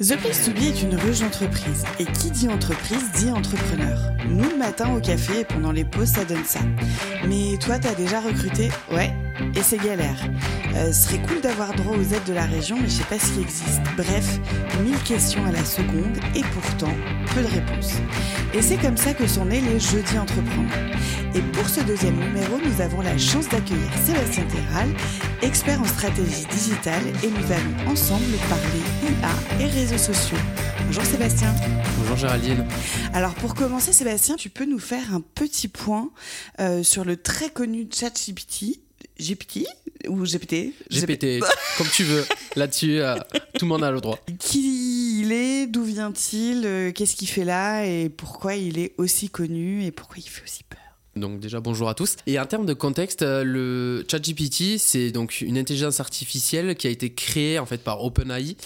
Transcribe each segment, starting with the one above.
The Place to Be est une ruche d'entreprise. Et qui dit entreprise dit entrepreneur. Nous, le matin au café et pendant les pauses, ça donne ça. Mais toi, t'as déjà recruté? Ouais. Et c'est galère. Euh, ce serait cool d'avoir droit aux aides de la région, mais je sais pas ce qui existe. Bref, mille questions à la seconde et pourtant, peu de réponses. Et c'est comme ça que sont nés les Jeudis Entreprendre. Et pour ce deuxième numéro, nous avons la chance d'accueillir Sébastien Terral, expert en stratégie digitale, et nous allons ensemble parler IA et réseaux sociaux. Bonjour Sébastien. Bonjour Géraldine. Alors pour commencer Sébastien, tu peux nous faire un petit point euh, sur le très connu ChatGPT GPT ou GPT GPT, comme tu veux. Là-dessus, euh, tout le monde a le droit. Qui il est, d'où vient-il, euh, qu'est-ce qu'il fait là et pourquoi il est aussi connu et pourquoi il fait aussi peur? Donc déjà bonjour à tous. Et en termes de contexte, euh, le ChatGPT, c'est donc une intelligence artificielle qui a été créée en fait par OpenAI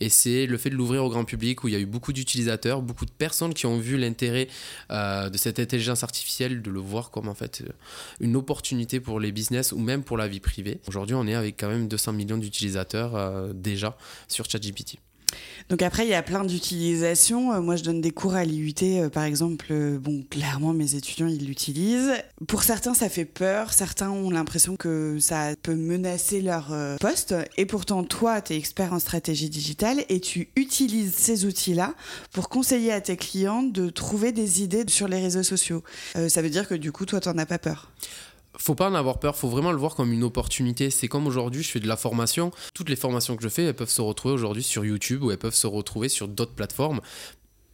et c'est le fait de l'ouvrir au grand public où il y a eu beaucoup d'utilisateurs, beaucoup de personnes qui ont vu l'intérêt euh, de cette intelligence artificielle, de le voir comme en fait euh, une opportunité pour les business ou même pour la vie privée. Aujourd'hui, on est avec quand même 200 millions d'utilisateurs déjà sur ChatGPT. Donc après, il y a plein d'utilisations. Euh, moi, je donne des cours à l'IUT, euh, par exemple. Euh, bon, clairement, mes étudiants, ils l'utilisent. Pour certains, ça fait peur. Certains ont l'impression que ça peut menacer leur poste. Et pourtant, toi, tu es expert en stratégie digitale et tu utilises ces outils-là pour conseiller à tes clients de trouver des idées sur les réseaux sociaux. ça veut dire que du coup, toi, tu n'en as pas peur faut pas en avoir peur, faut vraiment le voir comme une opportunité. C'est comme aujourd'hui, je fais de la formation. Toutes les formations que je fais, elles peuvent se retrouver aujourd'hui sur YouTube ou elles peuvent se retrouver sur d'autres plateformes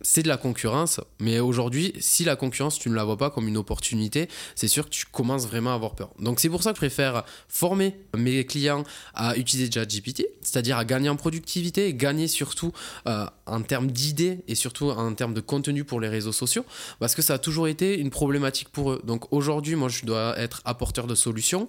c'est de la concurrence, mais aujourd'hui, si la concurrence, tu ne la vois pas comme une opportunité, c'est sûr que tu commences vraiment à avoir peur. Donc c'est pour ça que je préfère former mes clients à utiliser ChatGPT, c'est-à-dire à gagner en productivité, gagner surtout euh, en termes d'idées et surtout en termes de contenu pour les réseaux sociaux, parce que ça a toujours été une problématique pour eux. Donc aujourd'hui, moi, je dois être apporteur de solutions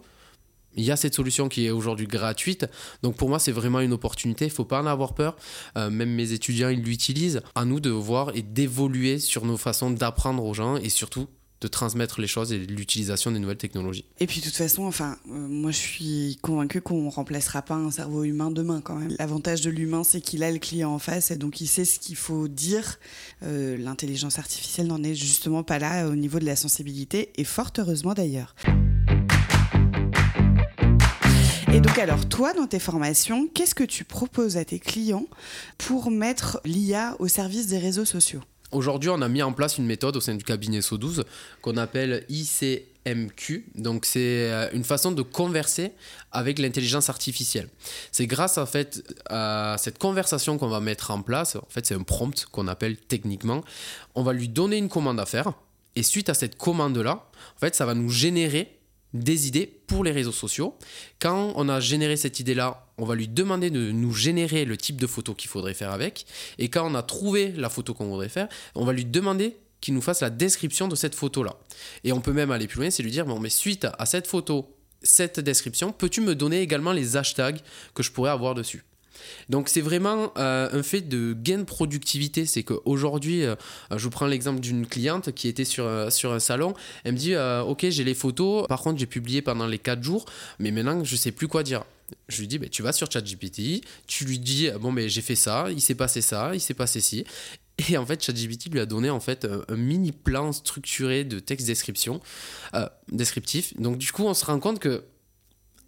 il y a cette solution qui est aujourd'hui gratuite. Donc pour moi, c'est vraiment une opportunité. Il faut pas en avoir peur. Euh, même mes étudiants, ils l'utilisent. À nous de voir et d'évoluer sur nos façons d'apprendre aux gens et surtout de transmettre les choses et l'utilisation des nouvelles technologies. Et puis de toute façon, enfin, euh, moi je suis convaincu qu'on ne remplacera pas un cerveau humain demain quand même. L'avantage de l'humain, c'est qu'il a le client en face et donc il sait ce qu'il faut dire. Euh, l'intelligence artificielle n'en est justement pas là au niveau de la sensibilité et fort heureusement d'ailleurs. Et donc alors, toi, dans tes formations, qu'est-ce que tu proposes à tes clients pour mettre l'IA au service des réseaux sociaux? Aujourd'hui, on a mis en place une méthode au sein du cabinet SO12 qu'on appelle ICMQ. Donc, c'est euh, une façon de converser avec l'intelligence artificielle. C'est grâce en fait à cette conversation qu'on va mettre en place. En fait, c'est un prompt qu'on appelle techniquement. On va lui donner une commande à faire. Et suite à cette commande-là, en fait, ça va nous générer des idées pour les réseaux sociaux. Quand on a généré cette idée-là, on va lui demander de nous générer le type de photo qu'il faudrait faire avec. Et quand on a trouvé la photo qu'on voudrait faire, on va lui demander qu'il nous fasse la description de cette photo-là. Et on peut même aller plus loin, c'est lui dire, bon, mais suite à cette photo, cette description, peux-tu me donner également les hashtags que je pourrais avoir dessus? Donc c'est vraiment euh, un fait de gain de productivité. C'est qu'aujourd'hui, euh, je vous prends l'exemple d'une cliente qui était sur, euh, sur un salon. Elle me dit, ok, j'ai les photos. Par contre, j'ai publié pendant les 4 jours, mais maintenant, je sais plus quoi dire. Je lui dis, bah, tu vas sur ChatGPT, tu lui dis, bon, mais j'ai fait ça, il s'est passé ça, il s'est passé ci. Et en fait, ChatGPT lui a donné en fait un, mini plan structuré de texte description, descriptif. Donc du coup, on se rend compte que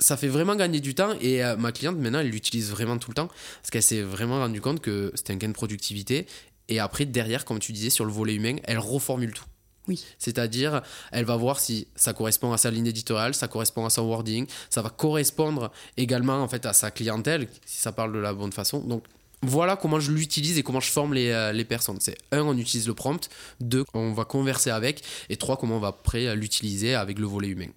ça fait vraiment gagner du temps et euh, ma cliente maintenant elle l'utilise vraiment tout le temps parce qu'elle s'est vraiment rendu compte que c'était un gain de productivité et après derrière comme tu disais sur le volet humain elle reformule tout oui. C'est-à-dire, elle va voir si ça correspond à sa ligne éditoriale, ça correspond à son wording, ça va correspondre également en fait à sa clientèle, si ça parle de la bonne façon. Donc, voilà comment je l'utilise et comment je forme les, euh, les personnes. C'est un, on utilise le prompt, deux, on va converser avec, et trois, comment on va après l'utiliser avec le volet humain.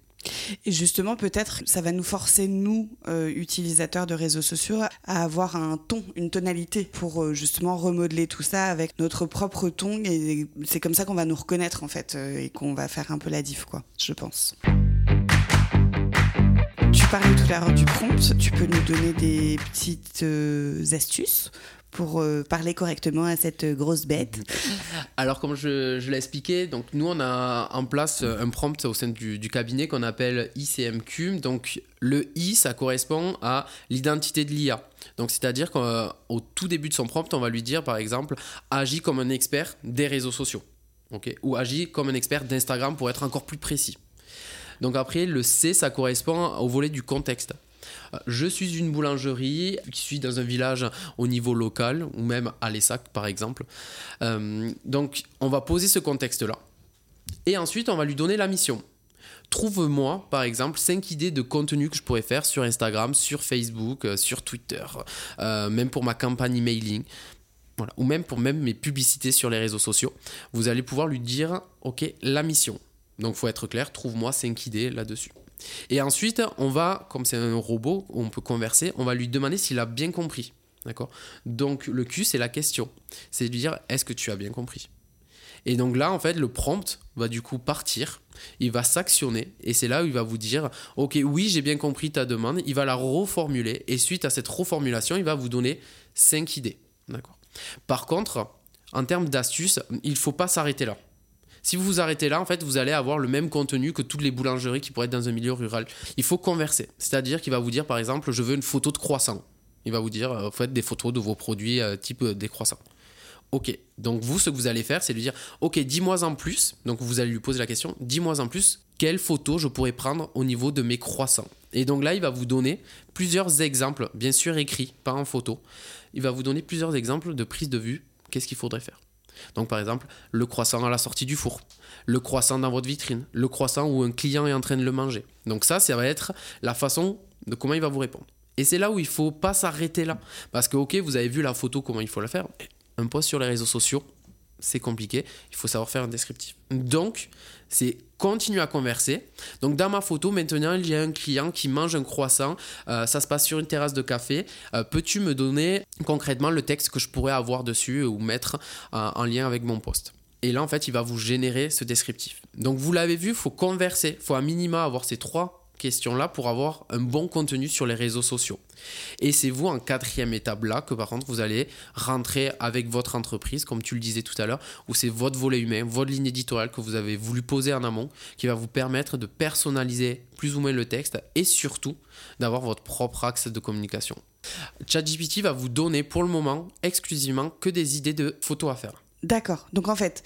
Et justement, peut-être, ça va nous forcer, nous, euh, utilisateurs de réseaux sociaux, à avoir un ton, une tonalité pour euh, justement remodeler tout ça avec notre propre ton. Et c'est comme ça qu'on va nous reconnaître, en fait, euh, et qu'on va faire un peu la diff, quoi, je pense. Tu parlais tout à l'heure du prompt. Tu peux nous donner des petites astuces pour euh, parler correctement à cette grosse bête Alors, comme je, je l'ai expliqué, donc nous, on a en place un prompt au sein du, cabinet qu'on appelle ICMQ. Donc, le I, ça correspond à l'identité de l'IA. Donc, c'est-à-dire qu'au tout début de son prompt, on va lui dire, par exemple, agis comme un expert des réseaux sociaux. ok? Ou agis comme un expert d'Instagram pour être encore plus précis. Donc après, le C, ça correspond au volet du contexte. Euh, Je suis une boulangerie qui suis dans un village au niveau local ou même à l'ESSAC par exemple. Euh, donc on va poser ce contexte-là. Et ensuite on va lui donner la mission. Trouve-moi par exemple 5 idées de contenu que je pourrais faire sur Instagram, sur Facebook, euh, sur Twitter, même pour ma campagne emailing. Voilà. Ou même pour même mes publicités sur les réseaux sociaux. Vous allez pouvoir lui dire, ok, la mission. Donc faut être clair, trouve-moi 5 idées là-dessus. Et ensuite, on va, comme c'est un robot, on peut converser, on va lui demander s'il a bien compris. D'accord? Donc le Q, c'est la question. C'est de lui dire est-ce que tu as bien compris? Et donc là, en fait, le prompt va du coup partir, il va s'actionner, et c'est là où il va vous dire ok, oui, j'ai bien compris ta demande, il va la reformuler, et suite à cette reformulation, il va vous donner 5 idées. D'accord? Par contre, en termes d'astuces, il ne faut pas s'arrêter là. Si vous vous arrêtez là, en fait, vous allez avoir le même contenu que toutes les boulangeries qui pourraient être dans un milieu rural. Il faut converser. C'est-à-dire qu'il va vous dire, par exemple, je veux une photo de croissant. Il va vous dire, euh, faites des photos de vos produits euh, type euh, des croissants. Ok, donc vous, ce que vous allez faire, c'est lui dire, ok, dis-moi en plus. Donc vous allez lui poser la question, dis-moi en plus, quelle photo je pourrais prendre au niveau de mes croissants? Et donc là, il va vous donner plusieurs exemples, bien sûr écrits, pas en photo. Il va vous donner plusieurs exemples de prise de vue. Qu'est-ce qu'il faudrait faire? Donc par exemple, le croissant à la sortie du four, le croissant dans votre vitrine, le croissant où un client est en train de le manger. Donc ça, ça va être la façon de comment il va vous répondre. Et c'est là où il faut pas s'arrêter là. Parce que ok, vous avez vu la photo, comment il faut la faire. Un post sur les réseaux sociaux, c'est compliqué. Il faut savoir faire un descriptif. Donc, c'est continuer à converser. Donc, dans ma photo, maintenant, il y a un client qui mange un croissant. Euh, ça se passe sur une terrasse de café. Euh, Peux-tu me donner concrètement le texte que je pourrais avoir dessus ou mettre euh, en lien avec mon post et là, en fait, il va vous générer ce descriptif. Donc, vous l'avez vu, il faut converser. Il faut à minima avoir ces trois questions-là pour avoir un bon contenu sur les réseaux sociaux. Et c'est vous en quatrième étape là que par contre vous allez rentrer avec votre entreprise, comme tu le disais tout à l'heure, où c'est votre volet humain, votre ligne éditoriale que vous avez voulu poser en amont, qui va vous permettre de personnaliser plus ou moins le texte et surtout d'avoir votre propre axe de communication. ChatGPT va vous donner pour le moment exclusivement que des idées de photos à faire. D'accord. Donc en fait,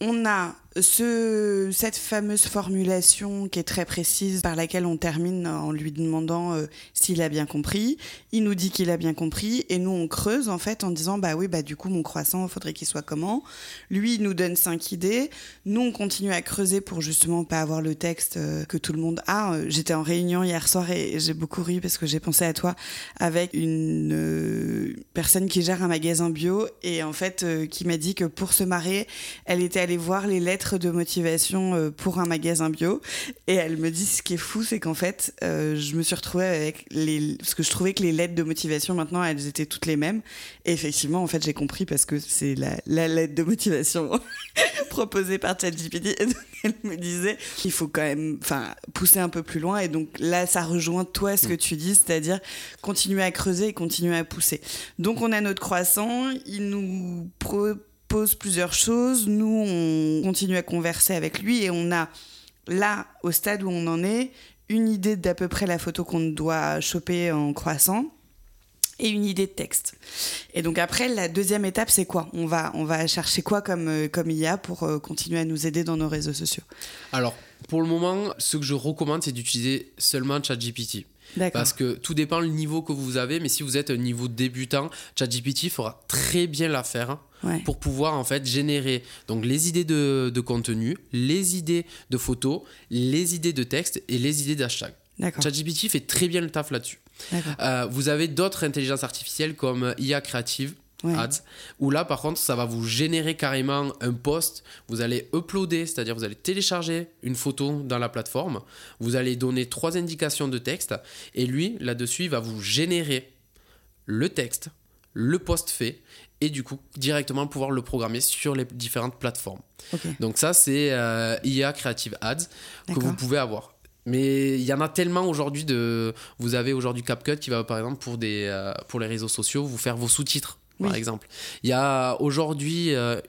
on a ce, cette fameuse formulation qui est très précise par laquelle on termine en lui demandant euh, s'il a bien compris. Il nous dit qu'il a bien compris et nous on creuse en fait en disant bah oui bah du coup mon croissant faudrait qu'il soit comment? Lui il nous donne cinq idées. Nous on continue à creuser pour justement pas avoir le texte euh, que tout le monde a. Euh, J'étais en réunion hier soir et j'ai beaucoup ri parce que j'ai pensé à toi avec une personne qui gère un magasin bio et en fait qui m'a dit que pour se marrer elle était allée voir les lettres de motivation euh, pour un magasin bio. Et elle me dit ce qui est fou c'est qu'en fait euh, je me suis retrouvée avec les parce que je trouvais que les lettres de motivation maintenant elles étaient toutes les mêmes. Et effectivement en fait j'ai compris parce que c'est la, la lettre de motivation proposée par ChatGPT. Et elle me disait il faut quand même pousser un peu plus loin. Et donc là ça rejoint toi ce que tu dis c'est-à-dire continuer à creuser et continuer à pousser. Donc on a notre croissant. Il nous propose plusieurs choses. Nous, on continue à converser avec lui et on a là, au stade où on en est, une idée d'à peu près la photo qu'on doit choper en croissant et une idée de texte. Et donc après, la deuxième étape, c'est quoi? On va, on va chercher quoi comme, euh, comme IA pour euh, continuer à nous aider dans nos réseaux sociaux? Alors, pour le moment, ce que je recommande, c'est d'utiliser seulement ChatGPT. Parce que tout dépend le niveau que vous avez, mais si vous êtes un niveau débutant, ChatGPT fera très bien l'affaire Ouais. pour pouvoir en fait générer donc les idées de, de contenu, les idées de photos, les idées de texte et les idées d'hashtag. ChatGPT fait très bien le taf là-dessus. Euh, vous avez d'autres intelligences artificielles comme IA Creative. Ouais. Ads, où là par contre ça va vous générer carrément un post, vous allez uploader, c'est-à-dire vous allez télécharger une photo dans la plateforme, vous allez donner trois indications de texte, et lui là-dessus il va vous générer le texte, le post fait, et du coup directement pouvoir le programmer sur les différentes plateformes. Donc ça, c'est euh, IA Creative Ads que vous pouvez avoir. Mais il y en a tellement aujourd'hui de. Vous avez aujourd'hui CapCut qui va par exemple pour des euh, pour les réseaux sociaux vous faire vos sous-titres. Par exemple. Il y a aujourd'hui euh,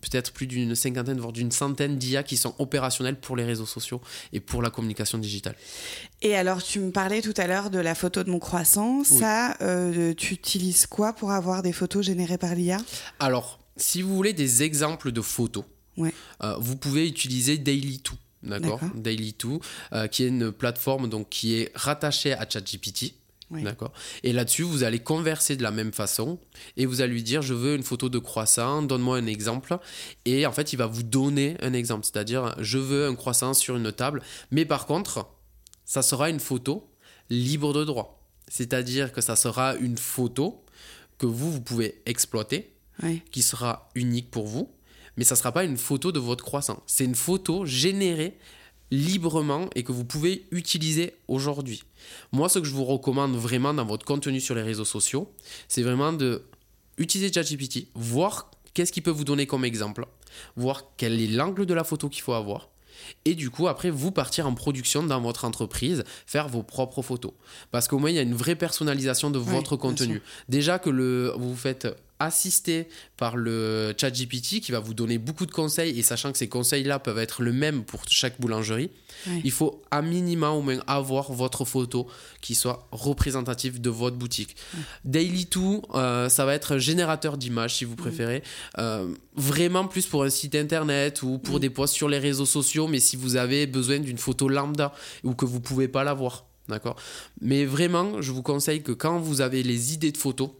peut-être plus d'une cinquantaine, voire d'une centaine d'IA qui sont opérationnels pour les réseaux sociaux et pour la communication digitale. Et alors, tu me parlais tout à l'heure de la photo de mon croissant. Oui. Ça, euh, tu utilises quoi pour avoir des photos générées par l'IA Alors, si vous voulez des exemples de photos, Ouais. euh, vous pouvez utiliser Daily2. D'accord? D'accord. Daily2, euh, qui est une plateforme donc, qui est rattachée à ChatGPT. Oui. D'accord. Et là-dessus, vous allez converser de la même façon et vous allez lui dire je veux une photo de croissant, donne-moi un exemple. Et en fait, il va vous donner un exemple, c'est-à-dire je veux un croissant sur une table, mais par contre, ça sera une photo libre de droit. C'est-à-dire que ça sera une photo que vous, vous pouvez exploiter, qui sera unique pour vous, mais ça ne sera pas une photo de votre croissant. C'est une photo générée librement et que vous pouvez utiliser aujourd'hui. Moi, ce que je vous recommande vraiment dans votre contenu sur les réseaux sociaux, c'est vraiment de utiliser ChatGPT, voir qu'est-ce qu'il peut vous donner comme exemple, voir quel est l'angle de la photo qu'il faut avoir. Et du coup, après, vous partir en production dans votre entreprise, faire vos propres photos. Parce qu'au moins, il y a une vraie personnalisation de Oui, votre contenu. Déjà que le, vous faites assister par le chat GPT qui va vous donner beaucoup de conseils et sachant que ces conseils-là peuvent être le même pour chaque boulangerie, il faut à minima au moins avoir votre photo qui soit représentative de votre boutique. Daily2, euh, ça va être un générateur d'images si vous préférez. Euh, vraiment plus pour un site internet ou pour Mm. des posts sur les réseaux sociaux, mais si vous avez besoin d'une photo lambda ou que vous pouvez pas l'avoir. D'accord? Mais vraiment, je vous conseille que quand vous avez les idées de photos.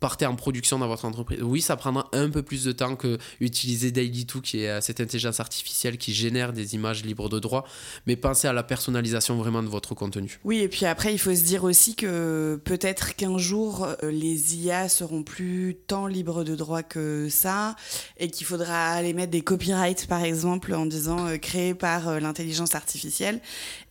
Partez en production dans votre entreprise. Oui, ça prendra un peu plus de temps que utiliser Daily2, qui est euh, cette intelligence artificielle qui génère des images libres de droit, mais pensez à la personnalisation vraiment de votre contenu. Oui, et puis après, il faut se dire aussi que peut-être qu'un jour, euh, les IA seront plus tant libres de droit que ça, et qu'il faudra aller mettre des copyrights, par exemple, en disant euh, créé par euh, l'intelligence artificielle,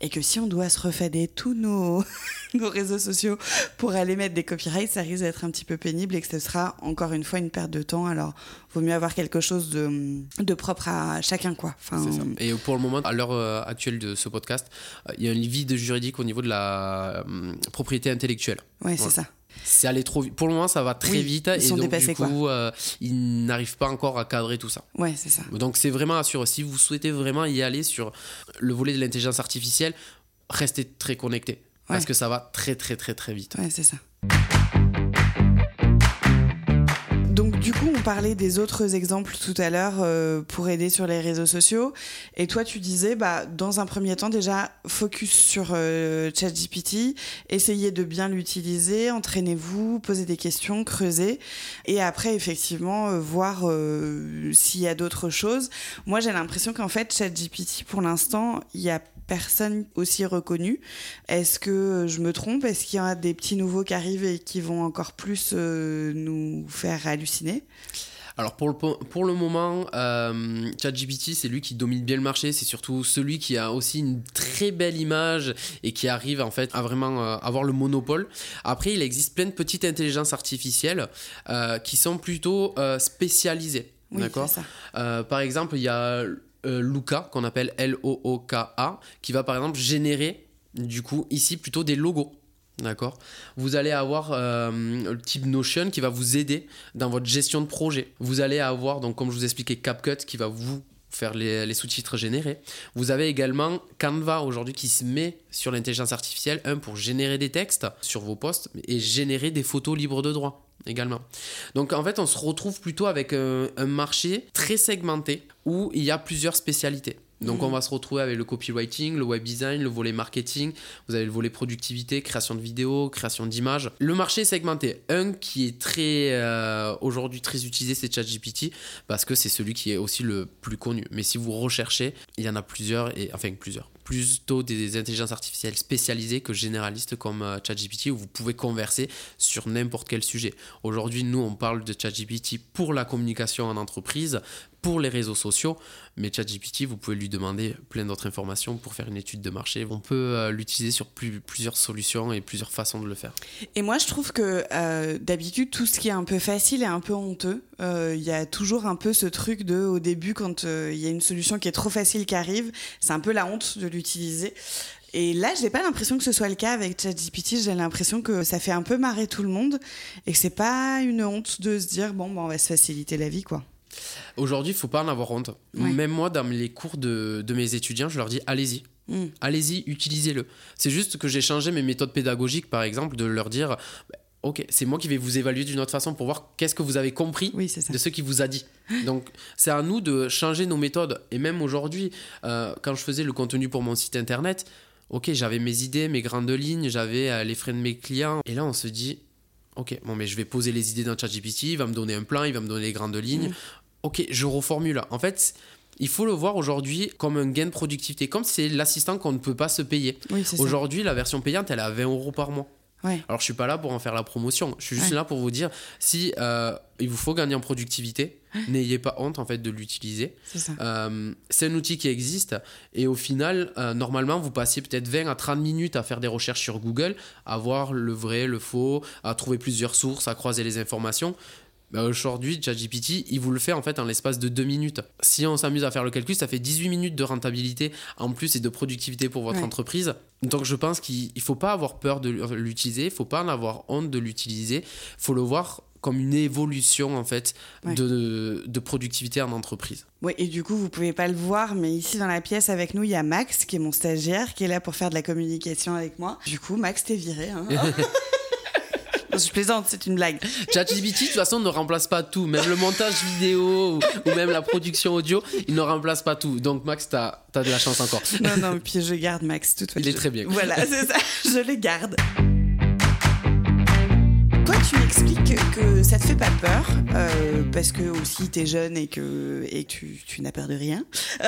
et que si on doit se refader tous nos, nos réseaux sociaux pour aller mettre des copyrights, ça risque d'être un petit peu pénible et que ce sera encore une fois une perte de temps. Alors, vaut mieux avoir quelque chose de, de propre à chacun, quoi. Enfin, C'est ça. Et pour le moment, à l'heure euh, actuelle de ce podcast, euh, il y a un vide juridique au niveau de la euh, propriété intellectuelle. ouais, c'est Voilà. ça. C'est allé trop vite. Pour le moment, ça va très Oui, vite ils et sont donc dépassés, du coup, euh, ils n'arrivent pas encore à cadrer tout ça. Ouais, c'est ça. Donc c'est vraiment assuré. Si vous souhaitez vraiment y aller sur le volet de l'intelligence artificielle, restez très connecté. Parce Ouais. que ça va très très très très vite. Ouais, c'est ça. On parlait des autres exemples tout à l'heure euh, pour aider sur les réseaux sociaux. Et toi, tu disais, bah, dans un premier temps, déjà, focus sur euh, ChatGPT, essayez de bien l'utiliser, entraînez-vous, posez des questions, creusez. Et après, effectivement, euh, voir euh, s'il y a d'autres choses. Moi, j'ai l'impression qu'en fait, ChatGPT, pour l'instant, il y a personne aussi reconnu. Est-ce que je me trompe? Est-ce qu'il y a des petits nouveaux qui arrivent et qui vont encore plus euh, nous faire halluciner? Alors pour le, po- pour le moment, euh, ChatGPT, c'est lui qui domine bien le marché. C'est surtout celui qui a aussi une très belle image et qui arrive en fait à vraiment euh, avoir le monopole. Après, il existe plein de petites intelligences artificielles euh, qui sont plutôt euh, spécialisées. Oui, D'accord? par exemple, il y a Luca, qu'on appelle L-O-O-K-A, qui va par exemple générer, du coup, ici plutôt des logos. D'accord Vous allez avoir euh, le type Notion qui va vous aider dans votre gestion de projet. Vous allez avoir, donc, comme je vous expliquais, CapCut qui va vous faire les, sous-titres générés. Vous avez également Canva aujourd'hui qui se met sur l'intelligence artificielle, un pour générer des textes sur vos posts et générer des photos libres de droit également. Donc en fait, on se retrouve plutôt avec un, un marché très segmenté où il y a plusieurs spécialités. Donc on va se retrouver avec le copywriting, le web design, le volet marketing, vous avez le volet productivité, création de vidéos, création d'images. Le marché est segmenté. Un qui est très euh, aujourd'hui très utilisé, c'est ChatGPT parce que c'est celui qui est aussi le plus connu. Mais si vous recherchez, il y en a plusieurs et enfin plusieurs plutôt des intelligences artificielles spécialisées que généralistes comme euh, ChatGPT où vous pouvez converser sur n'importe quel sujet. Aujourd'hui, nous, on parle de ChatGPT pour la communication en entreprise, pour les réseaux sociaux, mais ChatGPT, vous pouvez lui demander plein d'autres informations pour faire une étude de marché. On peut euh, l'utiliser sur plus- plusieurs solutions et plusieurs façons de le faire. Et moi, je trouve que euh, d'habitude, tout ce qui est un peu facile est un peu honteux. Euh, Il y a toujours un peu ce truc de, au début, quand euh, il y a une solution qui est trop facile qui arrive, c'est un peu la honte de l'utiliser. Et là, j'ai pas l'impression que ce soit le cas avec ChatGPT. J'ai l'impression que ça fait un peu marrer tout le monde et que c'est pas une honte de se dire bon, bah, on va se faciliter la vie, quoi. Aujourd'hui, il faut pas en avoir honte. Ouais. Même moi, dans les cours de, de mes étudiants, je leur dis allez-y. Mm. Allez-y, utilisez-le. C'est juste que j'ai changé mes méthodes pédagogiques, par exemple, de leur dire bah, Ok, c'est moi qui vais vous évaluer d'une autre façon pour voir qu'est-ce que vous avez compris Oui, de ce qu'il vous a dit. Donc, c'est à nous de changer nos méthodes. Et même aujourd'hui, euh, quand je faisais le contenu pour mon site internet, ok, j'avais mes idées, mes grandes lignes, j'avais euh, les frais de mes clients. Et là, on se dit, ok, bon, mais je vais poser les idées dans ChatGPT, il va me donner un plan, il va me donner les grandes lignes. Mm. Ok, je reformule. En fait, il faut le voir aujourd'hui comme un gain de productivité, comme c'est l'assistant qu'on ne peut pas se payer. Oui. Aujourd'hui, la version payante, elle est à 20 euros par mois. Ouais. Alors, je suis pas là pour en faire la promotion. Je suis juste Ouais. là pour vous dire si euh, il vous faut gagner en productivité, n'ayez pas honte en fait de l'utiliser. C'est. Euh, un outil qui existe et au final, euh, normalement, vous passez peut-être 20 à 30 minutes à faire des recherches sur Google, à voir le vrai, le faux, à trouver plusieurs sources, à croiser les informations. Ben, Aujourd'hui, ChatGPT, il vous le fait en fait en l'espace de 2 minutes. Si on s'amuse à faire le calcul, ça fait 18 minutes de rentabilité en plus et de productivité pour votre Ouais. entreprise. Donc je pense qu'il ne faut pas avoir peur de l'utiliser, il ne faut pas en avoir honte de l'utiliser, il faut le voir comme une évolution en fait Ouais. de, de productivité en entreprise. Oui, et du coup, vous pouvez pas le voir, mais ici dans la pièce avec nous, il y a Max, qui est mon stagiaire, qui est là pour faire de la communication avec moi. Du coup, Max, t'es viré. Hein je plaisante, c'est une blague. ChatGPT, de toute façon, ne remplace pas tout. Même le montage vidéo ou, ou même la production audio, il ne remplace pas tout. Donc, Max, tu as, de la chance encore. Non, non, puis je garde Max, de toute façon. Il est très bien. Voilà, c'est ça, je le garde. Toi, tu m'expliques que, ça te fait pas peur, euh, parce que aussi t'es jeune et que, et que tu, tu n'as peur de rien.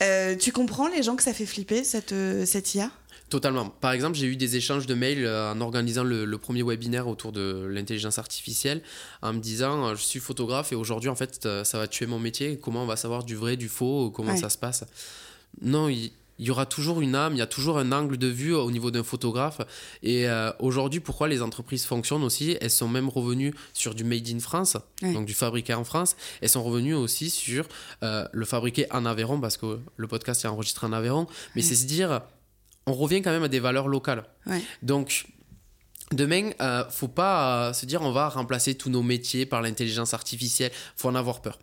Euh, tu comprends les gens que ça fait flipper, cette, euh, cette IA Totalement. Par exemple, j'ai eu des échanges de mails euh, en organisant le, le premier webinaire autour de l'intelligence artificielle en me disant euh, je suis photographe et aujourd'hui en fait euh, ça va tuer mon métier. Comment on va savoir du vrai, du faux, comment Ouais. ça se passe? Non, il, il y aura toujours une âme, il y a toujours un angle de vue au niveau d'un photographe. Et euh, aujourd'hui, pourquoi les entreprises fonctionnent aussi? Elles sont même revenues sur du made in France, donc du fabriqué en France. Elles sont revenues aussi sur euh, le fabriqué en Aveyron parce que le podcast est enregistré en Aveyron. Mais c'est se dire on revient quand même à des valeurs locales. Ouais. Donc, demain, euh, faut pas euh, se dire on va remplacer tous nos métiers par l'intelligence artificielle. faut en avoir peur.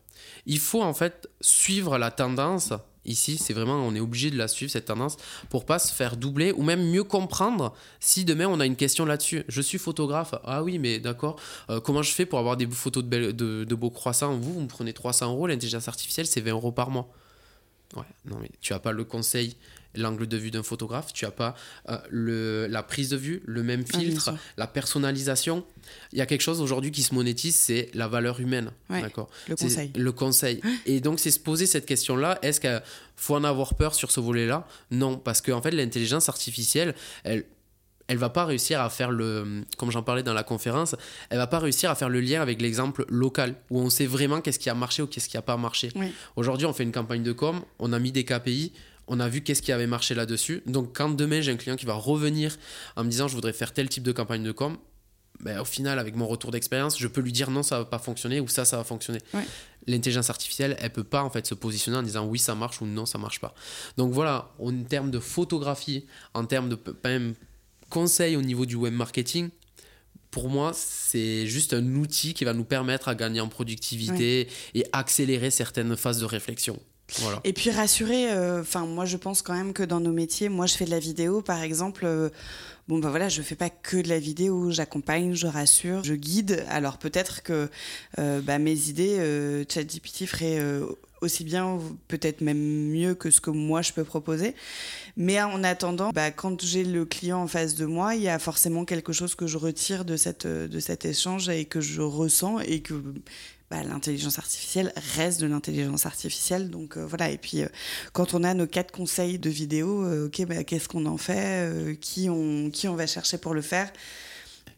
Il faut en fait suivre la tendance. Ici, c'est vraiment, on est obligé de la suivre, cette tendance, pour pas se faire doubler ou même mieux comprendre si demain on a une question là-dessus. Je suis photographe. Ah oui, mais d'accord. Euh, comment je fais pour avoir des photos de, belles- de, de beaux croissants? Vous, vous me prenez 300 euros. L'intelligence artificielle, c'est 20 euros par mois. Ouais, non, mais tu n'as pas le conseil, l'angle de vue d'un photographe, tu n'as pas euh, le, la prise de vue, le même Ah, filtre, la personnalisation. Il y a quelque chose aujourd'hui qui se monétise, c'est la valeur humaine. Ouais, D'accord? Le conseil. Le conseil. Et donc, c'est se poser cette question-là est-ce qu'il faut en avoir peur sur ce volet-là? Non, parce qu'en fait, l'intelligence artificielle, elle. Elle va pas réussir à faire le, comme j'en parlais dans la conférence, elle va pas réussir à faire le lien avec l'exemple local où on sait vraiment qu'est-ce qui a marché ou qu'est-ce qui a pas marché. Oui. Aujourd'hui, on fait une campagne de com, on a mis des KPI, on a vu qu'est-ce qui avait marché là-dessus. Donc, quand demain j'ai un client qui va revenir en me disant je voudrais faire tel type de campagne de com, ben, au final, avec mon retour d'expérience, je peux lui dire non, ça va pas fonctionner ou ça, ça va fonctionner. Ouais. L'intelligence artificielle, elle peut pas en fait se positionner en disant oui, ça marche ou non, ça marche pas. Donc voilà, en termes de photographie, en termes de même conseils au niveau du web marketing, pour moi, c'est juste un outil qui va nous permettre à gagner en productivité et accélérer certaines phases de réflexion. Et puis rassurer, euh, enfin moi je pense quand même que dans nos métiers, moi je fais de la vidéo par exemple, euh, bon bah voilà, je fais pas que de la vidéo, j'accompagne, je rassure, je guide. Alors peut-être que euh, bah, mes idées, euh, ChatGPT ferait aussi bien, peut-être même mieux que ce que moi je peux proposer. Mais en attendant, bah, quand j'ai le client en face de moi, il y a forcément quelque chose que je retire de, cette, de cet échange et que je ressens et que bah, l'intelligence artificielle reste de l'intelligence artificielle. Donc euh, voilà. Et puis euh, quand on a nos quatre conseils de vidéo, euh, ok, bah, qu'est-ce qu'on en fait qui, on, qui on va chercher pour le faire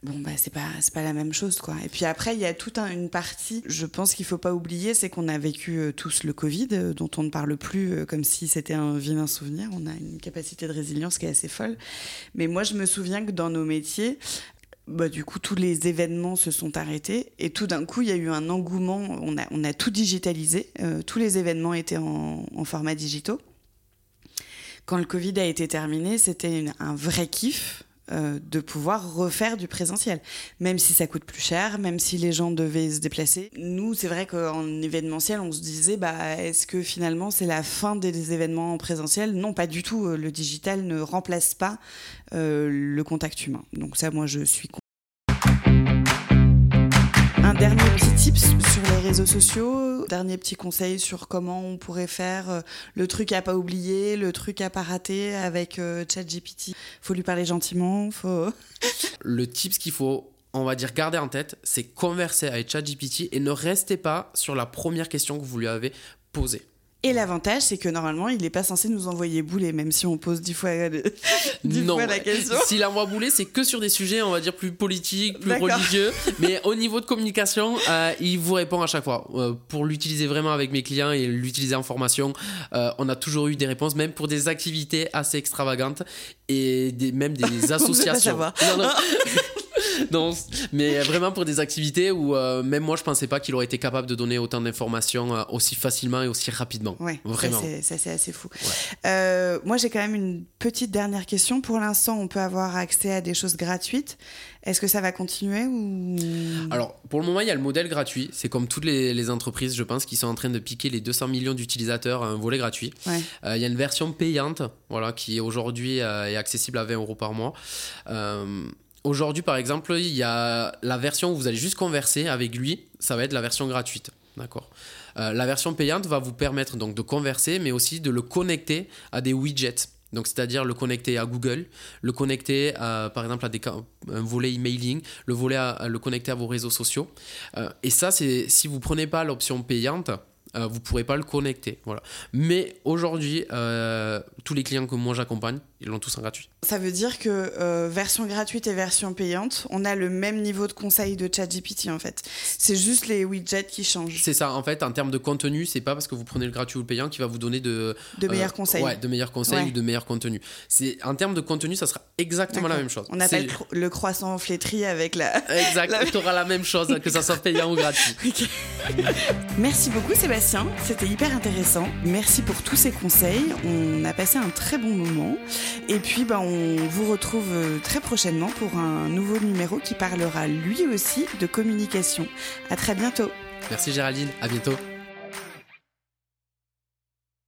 Bon, bah, c'est pas, c'est pas la même chose, quoi. Et puis après, il y a toute un- une partie, je pense qu'il faut pas oublier, c'est qu'on a vécu tous le Covid, dont on ne parle plus comme si c'était un vilain souvenir. On a une capacité de résilience qui est assez folle. Mais moi, je me souviens que dans nos métiers, bah, du coup, tous les événements se sont arrêtés et tout d'un coup, il y a eu un engouement. On a, on a tout digitalisé. euh, tous les événements étaient en, en format digitaux. quand le Covid a été terminé, c'était un vrai kiff euh, de pouvoir refaire du présentiel, même si ça coûte plus cher, même si les gens devaient se déplacer. Nous, c'est vrai qu'en événementiel, on se disait, bah, est-ce que finalement c'est la fin des événements en présentiel? Non, pas du tout. Le digital ne remplace pas euh, le contact humain. Donc ça, moi, je suis un dernier petit tips sur les réseaux sociaux, dernier petit conseil sur comment on pourrait faire euh, le truc à pas oublier, le truc à pas rater avec euh, ChatGPT. Faut lui parler gentiment, faut. le tips qu'il faut on va dire garder en tête, c'est converser avec ChatGPT et ne restez pas sur la première question que vous lui avez posée. Et l'avantage, c'est que normalement, il n'est pas censé nous envoyer bouler, même si on pose dix fois, la question. S'il envoie bouler, c'est que sur des sujets, on va dire, plus politiques, plus religieux. Mais au niveau de communication, euh, il vous répond à chaque fois. Euh, pour l'utiliser vraiment avec mes clients et l'utiliser en formation, euh, on a toujours eu des réponses, même pour des activités assez extravagantes et même des associations. non, non. Non, mais vraiment pour des activités où euh, même moi je pensais pas qu'il aurait été capable de donner autant d'informations euh, aussi facilement et aussi rapidement. Ouais, vraiment. Ça c'est assez fou. Euh, moi j'ai quand même une petite dernière question. Pour l'instant, on peut avoir accès à des choses gratuites. Est-ce que ça va continuer ou? Alors pour le moment, il y a le modèle gratuit. C'est comme toutes les, entreprises, je pense, qui sont en train de piquer les 200 millions d'utilisateurs à un volet gratuit. il y a une version payante, voilà, qui aujourd'hui est accessible à 20 euros par mois. Aujourd'hui, par exemple, il y a la version où vous allez juste converser avec lui, ça va être la version gratuite. D'accord? Euh, la version payante va vous permettre donc de converser, mais aussi de le connecter à des widgets. Donc, c'est-à-dire le connecter à Google, le connecter par exemple à des, un volet emailing, le volet le connecter à vos réseaux sociaux. Euh, et ça, c'est si vous prenez pas l'option payante, euh, vous pourrez pas le connecter. Voilà. Mais aujourd'hui, tous les clients que moi j'accompagne, ils l'ont tous en gratuit. Ça veut dire que euh, version gratuite et version payante, on a le même niveau de conseil de ChatGPT en fait. C'est juste les widgets qui changent. C'est ça, en fait, en termes de contenu, c'est pas parce que vous prenez le gratuit ou le payant qui va vous donner de, de meilleurs euh, conseils. Ouais, de meilleurs conseils ou de meilleurs contenus. C'est en termes de contenu, ça sera exactement la même chose. On appelle le croissant flétri avec la. Exact, tu auras la même chose que ça soit payant ou gratuit. Merci beaucoup Sébastien, c'était hyper intéressant. Merci pour tous ces conseils. On a passé un très bon moment. Et puis, ben, on vous retrouve euh, très prochainement pour un nouveau numéro qui parlera lui aussi de communication. À très bientôt. Merci Géraldine, à bientôt.